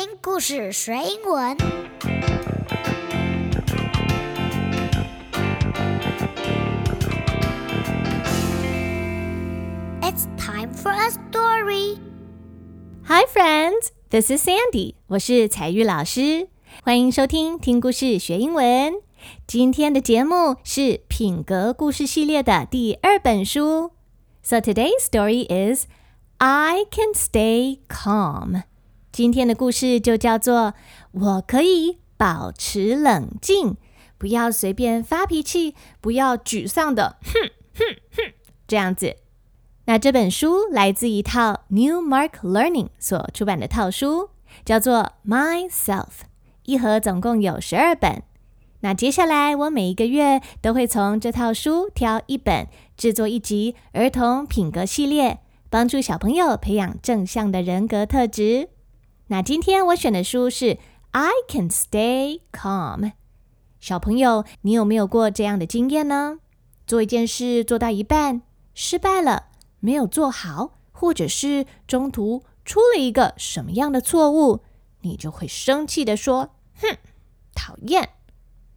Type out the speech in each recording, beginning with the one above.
听故事学英文。It's time for a story. Hi, friends. This is Sandy. 我是采玉老师，欢迎收听听故事学英文。今天的节目是品格故事系列的第二本书。So today's story is I Can Stay Calm. 今天的故事就叫做“我可以保持冷静，不要随便发脾气，不要沮丧的哼哼哼这样子”。那这本书来自一套 Newmark Learning 所出版的套书，叫做《Myself》，一盒总共有十二本。那接下来我每一个月都会从这套书挑一本，制作一集儿童品格系列，帮助小朋友培养正向的人格特质。那今天我选的书是《I Can Stay Calm》。小朋友，你有没有过这样的经验呢？做一件事做到一半失败了，没有做好，或者是中途出了一个什么样的错误，你就会生气地说：“哼，讨厌，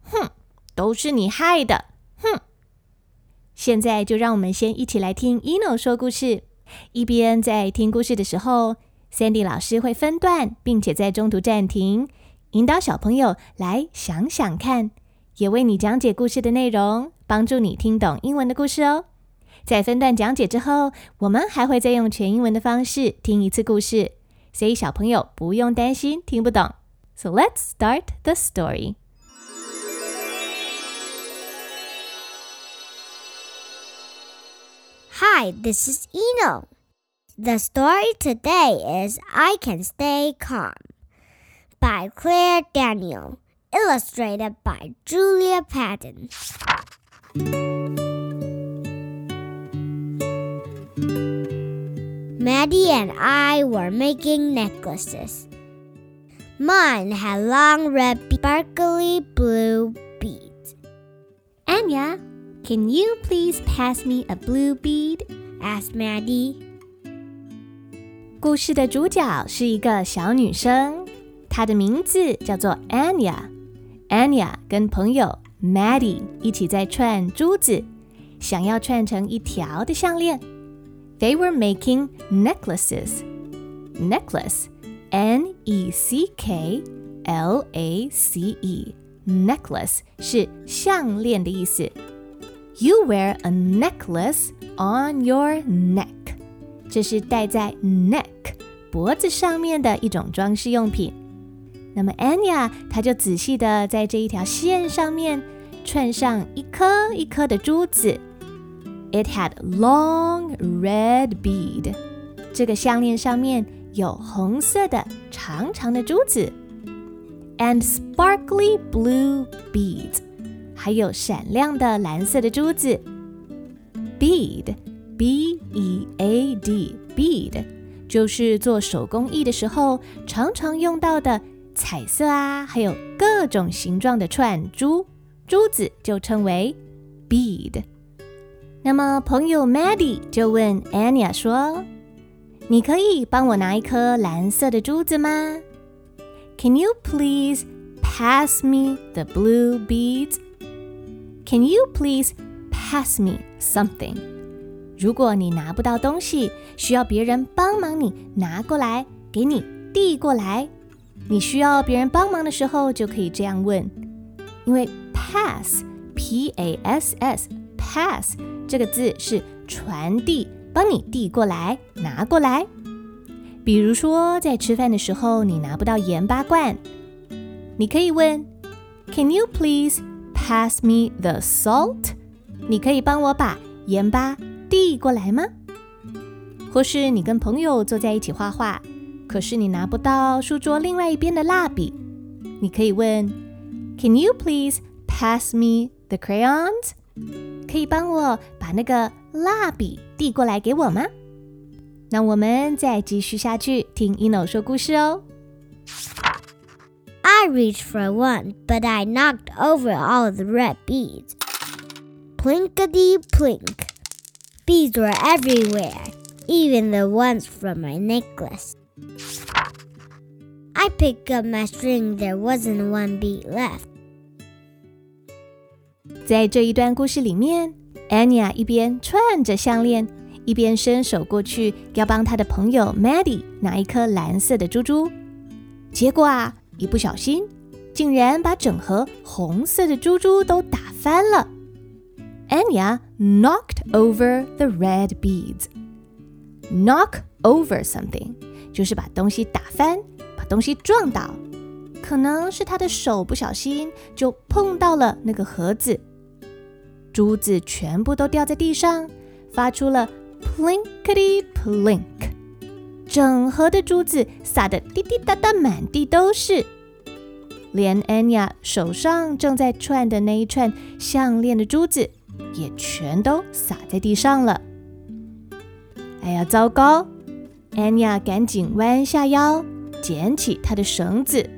哼，都是你害的，哼。”现在就让我们先一起来听 Eno 说故事，一边在听故事的时候。Sandy 老师会分段，并且在中途暂停，引导小朋友来想想看，也为你讲解故事的内容，帮助你听懂英文的故事哦。在分段讲解之后，我们还会再用全英文的方式听一次故事，所以小朋友不用担心听不懂。So let's start the story. Hi, this is Eno. The story today is I Can Stay Calm by Claire Daniel, illustrated by Julia Patton. Maddie and I were making necklaces. Mine had long red sparkly blue beads. Anya, can you please pass me a blue bead? asked Maddie. 故事的主角是一个小女生，她的名字叫做 Anya。Anya 跟朋友 Maddie 一起在串珠子，想要串成一条的项链。They were making necklaces. Necklace, N-E-C-K-L-A-C-E. Necklace 是项链的意思。You wear a necklace on your neck. 这是戴在 neck 脖子上面的一种装饰用品。那么 Anya 她就仔细的在这一条线上面串上一颗一颗的珠子。It had long red bead。这个项链上面有红色的长长的珠子，and sparkly blue beads，还有闪亮的蓝色的珠子。Bead。B E A D bead 就是做手工艺的时候常常用到的彩色啊，还有各种形状的串珠，珠子就称为 bead。那么朋友 Maddie 就问 Anya 说：“你可以帮我拿一颗蓝色的珠子吗？”Can you please pass me the blue beads? Can you please pass me something? 如果你拿不到东西，需要别人帮忙，你拿过来，给你递过来。你需要别人帮忙的时候，就可以这样问。因为 pass，P-A-S-S，pass 这个字是传递，帮你递过来，拿过来。比如说，在吃饭的时候，你拿不到盐巴罐，你可以问：Can you please pass me the salt？你可以帮我把盐巴递过来吗？或是你跟朋友坐在一起画画，可是你拿不到书桌另外一边的蜡笔，你可以问：Can you please pass me the crayons？可以帮我把那个蜡笔递过来给我吗？那我们再继续下去听 Eno 说故事哦。I reached for one, but I knocked over all the red beads. Plinkety plink. Beads were everywhere, even the ones from my necklace. I picked up my string. There wasn't one bead left. 在这一段故事里面，Anya 一边串着项链，一边伸手过去要帮她的朋友 Maddie 拿一颗蓝色的珠珠。结果啊，一不小心，竟然把整盒红色的珠珠都打翻了。Anya knocked over the red beads. Knock over something 就是把东西打翻。把东西撞倒，可能是他的手不小心就碰到了那个盒子，珠子全部都掉在地上，发出了 plinkety plink，整盒的珠子撒得滴滴答答满地都是，连 Anya 手上正在串的那一串项链的珠子也全都洒在地上了。哎呀，糟糕安妮亚赶紧弯下腰。捡起她的绳子，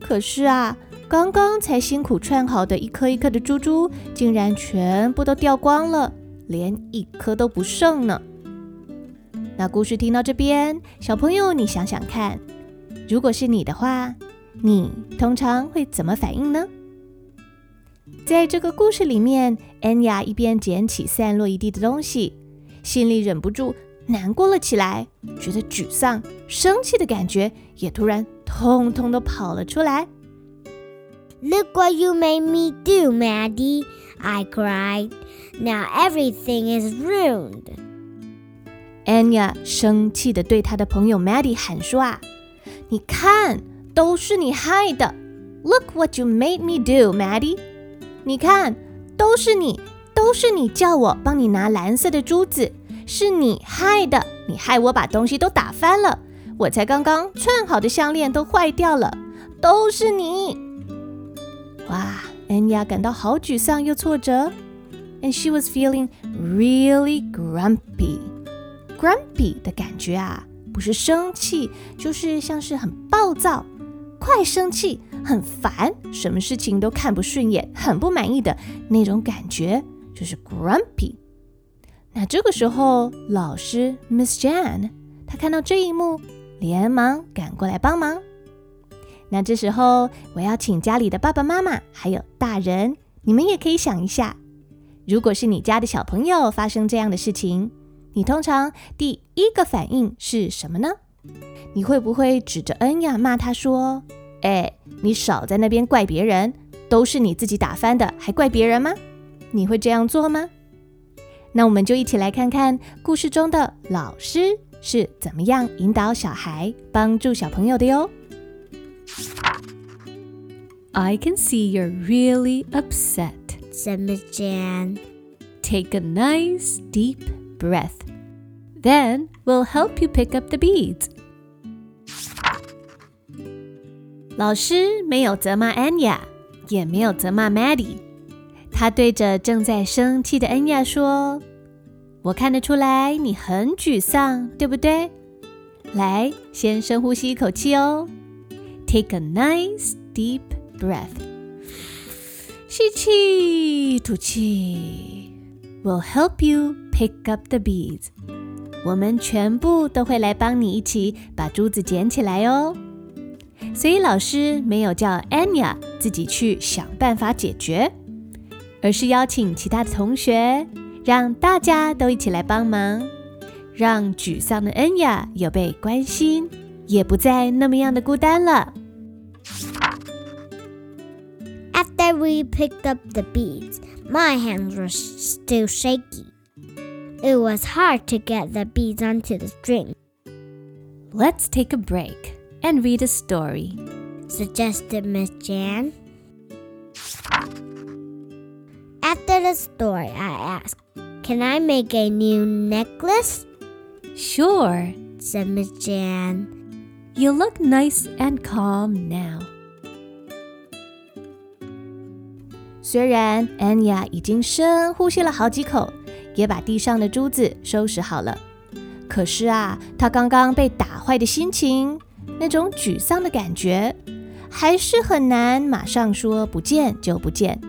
可是啊，刚刚才辛苦串好的一颗一颗的珠珠，竟然全部都掉光了，连一颗都不剩呢。那故事听到这边，小朋友，你想想看，如果是你的话，你通常会怎么反应呢？在这个故事里面，安雅一边捡起散落一地的东西，心里忍不住。难过了起来，觉得沮丧、生气的感觉也突然通通都跑了出来。Look what you made me do, Maddie! I cried. Now everything is ruined. Anya 生气的对她的朋友 Maddie 喊说：“啊，你看，都是你害的！Look what you made me do, Maddie！你看，都是你，都是你叫我帮你拿蓝色的珠子。”是你害的，你害我把东西都打翻了，我才刚刚串好的项链都坏掉了，都是你！哇，安雅感到好沮丧又挫折，and she was feeling really grumpy。grumpy 的感觉啊，不是生气，就是像是很暴躁、快生气、很烦，什么事情都看不顺眼、很不满意的那种感觉，就是 grumpy。那这个时候，老师 Miss Jan，她看到这一幕，连忙赶过来帮忙。那这时候，我要请家里的爸爸妈妈还有大人，你们也可以想一下，如果是你家的小朋友发生这样的事情，你通常第一个反应是什么呢？你会不会指着恩雅骂他说：“哎，你少在那边怪别人，都是你自己打翻的，还怪别人吗？”你会这样做吗？那我们就一起来看看故事中的老师是怎么样引导小孩、帮助小朋友的哟。I can see you're really upset, said Miss Jan. Take a nice deep breath. Then we'll help you pick up the beads. 老师没有责骂安雅也没有责骂 Maddie。他对着正在生气的恩雅说：“我看得出来你很沮丧，对不对？来，先深呼吸一口气哦。Take a nice deep breath，吸气，吐气。We'll help you pick up the beads。我们全部都会来帮你一起把珠子捡起来哦。所以老师没有叫安亚自己去想办法解决。”而是邀请其他的同学，让大家都一起来帮忙，让沮丧的恩雅有被关心，也不再那么样的孤单了。After we picked up the beads, my hands were still shaky. It was hard to get the beads onto the string. Let's take a break and read a story, suggested Miss Jan. After the story, I asked, Can I make a new necklace? Sure, said Miss Jan. You look nice and calm now. 虽然安雅已经深呼吸了好几口，也把地上的珠子收拾好了，可是啊，她刚刚被打坏的心情， 那种沮丧的感觉，还是很难马上说不见就不见。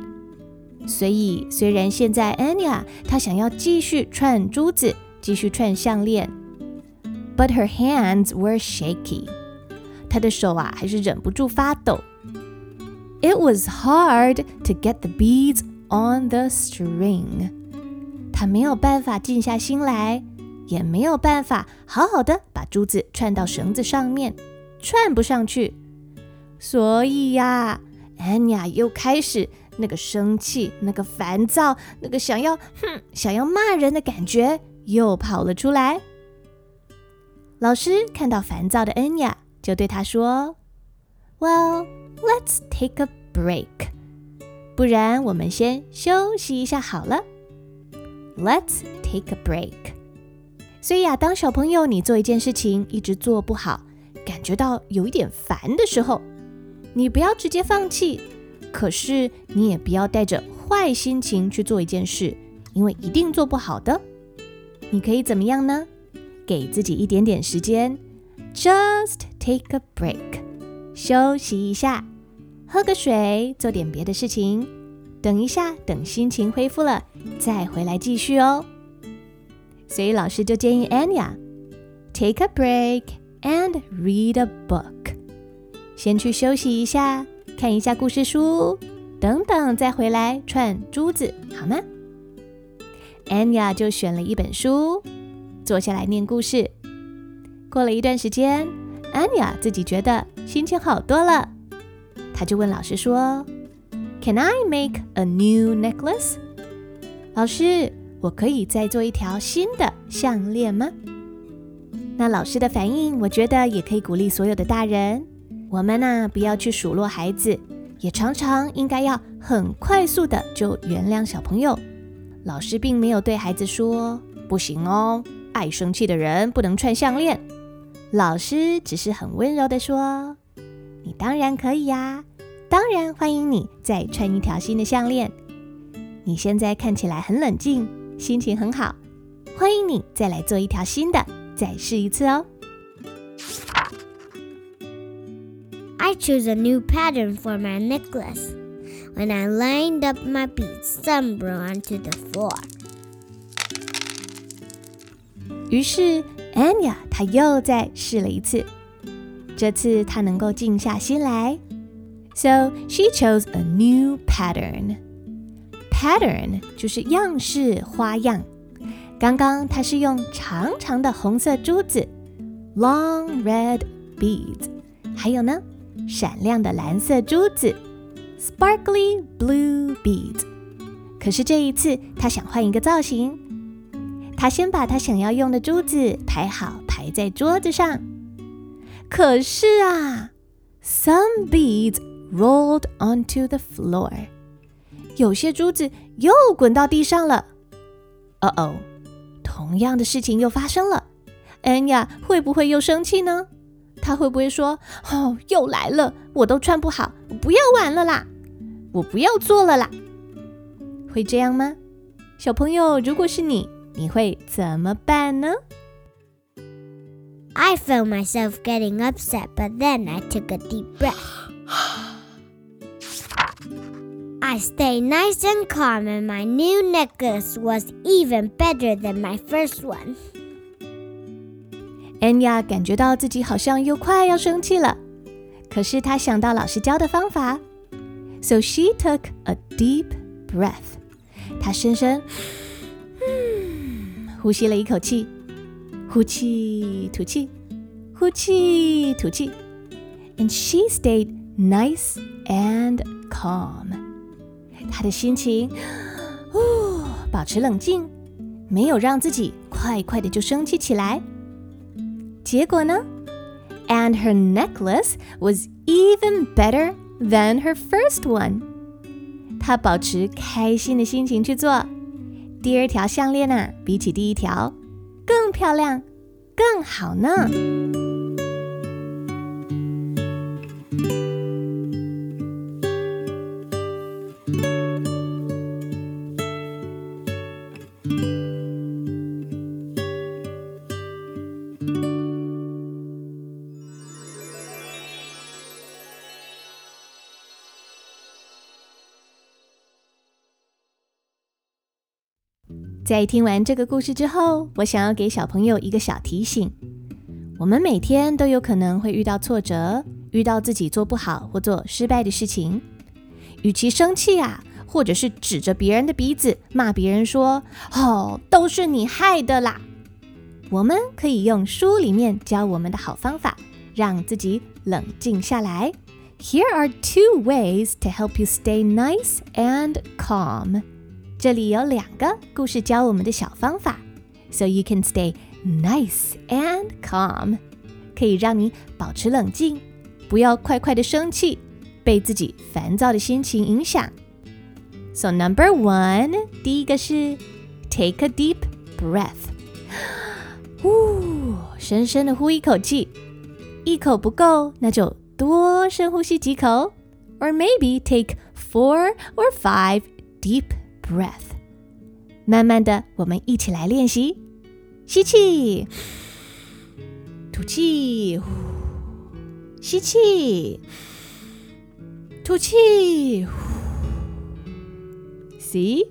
所以，虽然现在 Anya 她想要继续串珠子，继续串项链，but her hands were shaky。她的手啊还是忍不住发抖。It was hard to get the beads on the string。她没有办法静下心来，也没有办法好好的把珠子串到绳子上面，串不上去。所以呀，Anya 又开始那个生气、那个烦躁、那个想要哼、想要骂人的感觉又跑了出来。老师看到烦躁的 Anya，就对她说：“Well, let's take a break。不然我们先休息一下好了。Let's take a break。所以呀，当小朋友你做一件事情一直做不好，感觉到有一点烦的时候，你不要直接放弃，可是你也不要带着坏心情去做一件事，因为一定做不好的。你可以怎么样呢？给自己一点点时间，just take a break，休息一下，喝个水，做点别的事情。等一下，等心情恢复了，再回来继续哦。所以老师就建议 Anya take a break and read a book，先去休息一下，看一下故事书，等等再回来串珠子，好吗？Anya 就选了一本书。坐下来念故事。过了一段时间，安雅自己觉得心情好多了，她就问老师说：“Can I make a new necklace？” 老师，我可以再做一条新的项链吗？那老师的反应，我觉得也可以鼓励所有的大人。我们呢，不要去数落孩子，也常常应该要很快速的就原谅小朋友。老师并没有对孩子说不行哦。爱生气的人不能串项链。老师只是很温柔地说：“你当然可以呀，当然欢迎你再串一条新的项链。你现在看起来很冷静，心情很好，欢迎你再来做一条新的，再试一次哦。” I choose a new pattern for my necklace. When I lined up my beads, some rolled onto the floor. 于是，Anya 她又再试了一次，这次她能够静下心来。So she chose a new pattern. Pattern 就是样式、花样。刚刚她是用长长的红色珠子，long red beads，还有呢，闪亮的蓝色珠子，sparkly blue beads。可是这一次，他想换一个造型。他先把他想要用的珠子排好，排在桌子上。可是啊，some beads rolled onto the floor。有些珠子又滚到地上了。哦哦，同样的事情又发生了。安雅会不会又生气呢？他会不会说：“哦，又来了，我都串不好，不要玩了啦，我不要做了啦。”会这样吗？小朋友，如果是你。你会怎么办呢？I felt myself getting upset, but then I took a deep breath. I stayed nice and calm, and my new necklace was even better than my first one. Anya 感觉到自己好像又快要生气了，可是她想到老师教的方法，so she took a deep breath. 她深深。呼吸了一口气，呼气吐气，呼气吐气，and she stayed nice and calm。 她的心情，哦，保持冷静，没有让自己快快的就生气起来。结果呢？And her necklace was even better than her first one。她保持开心的心情去做。第二条项链啊，比起第一条更漂亮，更好呢。在听完这个故事之后，我想要给小朋友一个小提醒：我们每天都有可能会遇到挫折，遇到自己做不好或做失败的事情。与其生气啊，或者是指着别人的鼻子骂别人说：“哦，都是你害的啦！”我们可以用书里面教我们的好方法，让自己冷静下来。Here are two ways to help you stay nice and calm. 这里有两个故事教我们的小方法，so you can stay nice and calm，可以让你保持冷静，不要快快的生气，被自己烦躁的心情影响。So number one，第一个是 take a deep breath，呼，深深的呼一口气，一口不够，那就多深呼吸几口，or maybe take four or five deep breath。慢慢的，我们一起来练习。吸气，吐气，吸气，吐气。See,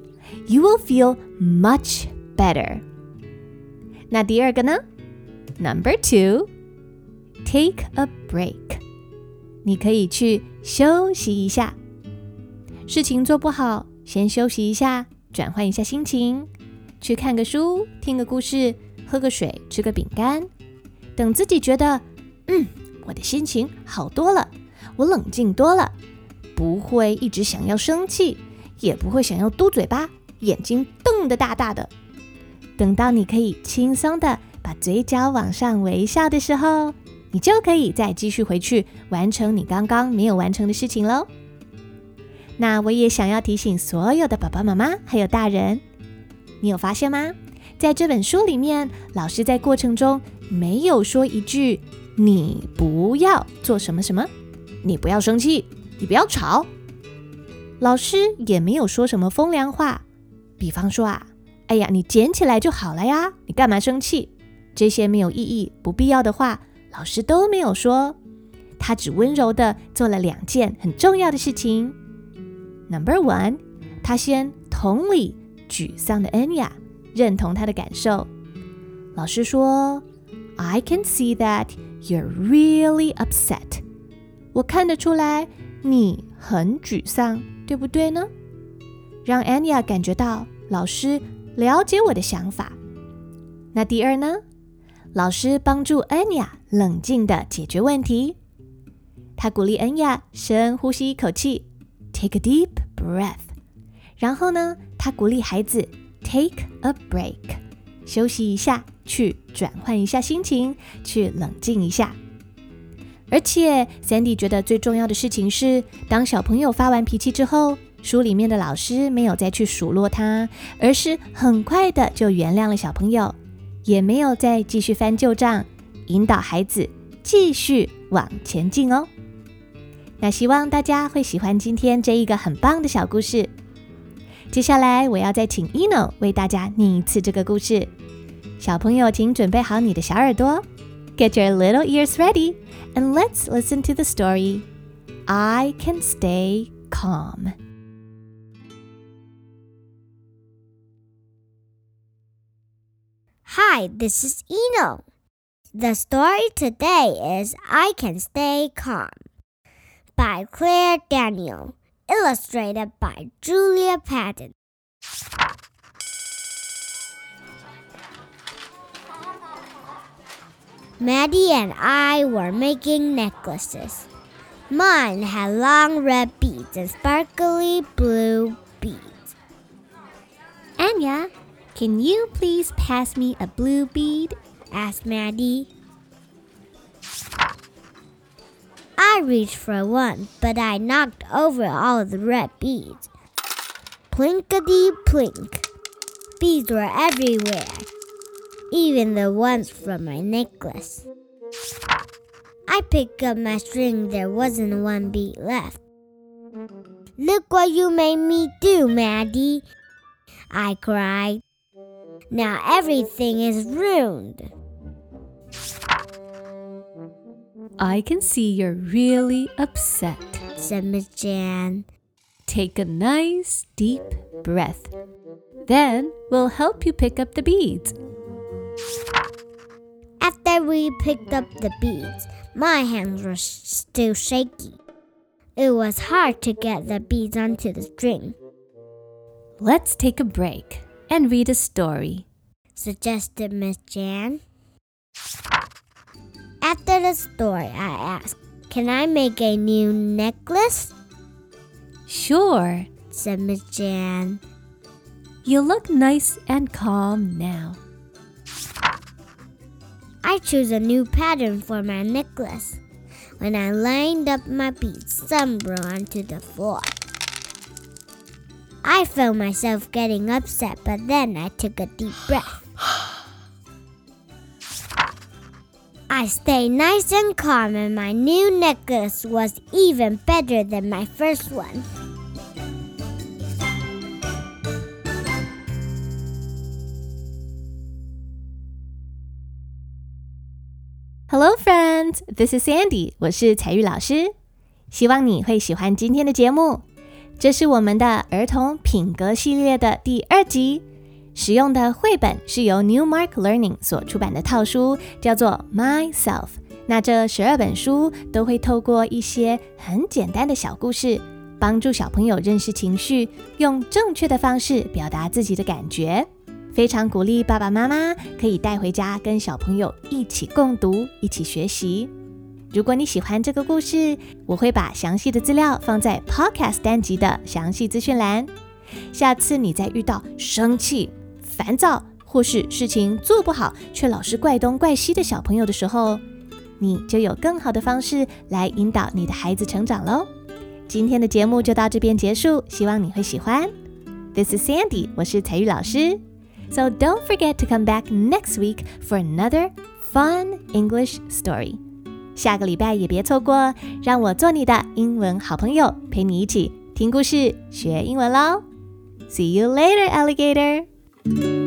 you will feel much better. 那第二个呢？Number two, take a break. 你可以去休息一下。事情做不好，先休息一下，转换一下心情。去看个书，听个故事，喝个水，吃个饼干。等自己觉得，嗯，我的心情好多了，我冷静多了，不会一直想要生气，也不会想要嘟嘴巴，眼睛瞪得大大的。等到你可以轻松的把嘴角往上微笑的时候，你就可以再继续回去完成你刚刚没有完成的事情喽。那我也想要提醒所有的爸爸妈妈还有大人。你有发现吗？在这本书里面，老师在过程中没有说一句“你不要做什么什么”，“你不要生气”，“你不要吵”。老师也没有说什么风凉话，比方说啊，“哎呀，你捡起来就好了呀，你干嘛生气？”这些没有意义、不必要的话，老师都没有说。他只温柔地做了两件很重要的事情。Number one，他先同理。沮丧的安雅认同他的感受。老师说：“I can see that you're really upset。”我看得出来你很沮丧，对不对呢？让安雅感觉到老师了解我的想法。那第二呢？老师帮助安雅冷静地解决问题。他鼓励安雅深呼吸一口气，take a deep breath。然后呢，他鼓励孩子 take a break，休息一下，去转换一下心情，去冷静一下。而且，Sandy 觉得最重要的事情是，当小朋友发完脾气之后，书里面的老师没有再去数落他，而是很快的就原谅了小朋友，也没有再继续翻旧账，引导孩子继续往前进哦。那希望大家会喜欢今天这一个很棒的小故事。接下来，我要再请 Eno 为大家念一次这个故事。小朋友，请准备好你的小耳朵，Get your little ears ready, and let's listen to the story. I can stay calm. Hi, this is Eno. The story today is I Can Stay Calm by Claire Daniel. Illustrated by Julia Patton. Maddie and I were making necklaces. Mine had long red beads and sparkly blue beads. Anya, can you please pass me a blue bead? asked Maddie. I reached for one, but I knocked over all the red beads. Plinkety plink. Beads were everywhere, even the ones from my necklace. I picked up my string, there wasn't one bead left. Look what you made me do, Maddie, I cried. Now everything is ruined. I can see you're really upset, said Miss Jan. Take a nice deep breath. Then we'll help you pick up the beads. After we picked up the beads, my hands were still shaky. It was hard to get the beads onto the string. Let's take a break and read a story, suggested Miss Jan. After the story, I asked, Can I make a new necklace? Sure, said Miss Jan. You look nice and calm now. I chose a new pattern for my necklace. When I lined up my beads, some broke onto the floor. I felt myself getting upset, but then I took a deep breath. I stayed nice and calm, and my new necklace was even better than my first one. Hello, friends. This is Sandy. 我是彩玉老师，希望你会喜欢今天的节目。这是我们的儿童品格系列的第二集。 使用的绘本是由 Newmark Learning 所出版的套书，叫做 Myself。那这十二本书都会透过一些很简单的小故事，帮助小朋友认识情绪，用正确的方式表达自己的感觉。非常鼓励爸爸妈妈可以带回家跟小朋友一起共读，一起学习。如果你喜欢这个故事，我会把详细的资料放在 Podcast 单集的详细资讯栏。下次你再遇到生气、烦躁，或是事情做不好却老是怪东怪西的小朋友的时候，你就有更好的方式来引导你的孩子成长喽。今天的节目就到这边结束，希望你会喜欢。This is Sandy，我是彩玉老师。So don't forget to come back next week for another fun English story。下个礼拜也别错过，让我做你的英文好朋友，陪你一起听故事学英文喽。See you later, alligator. thank you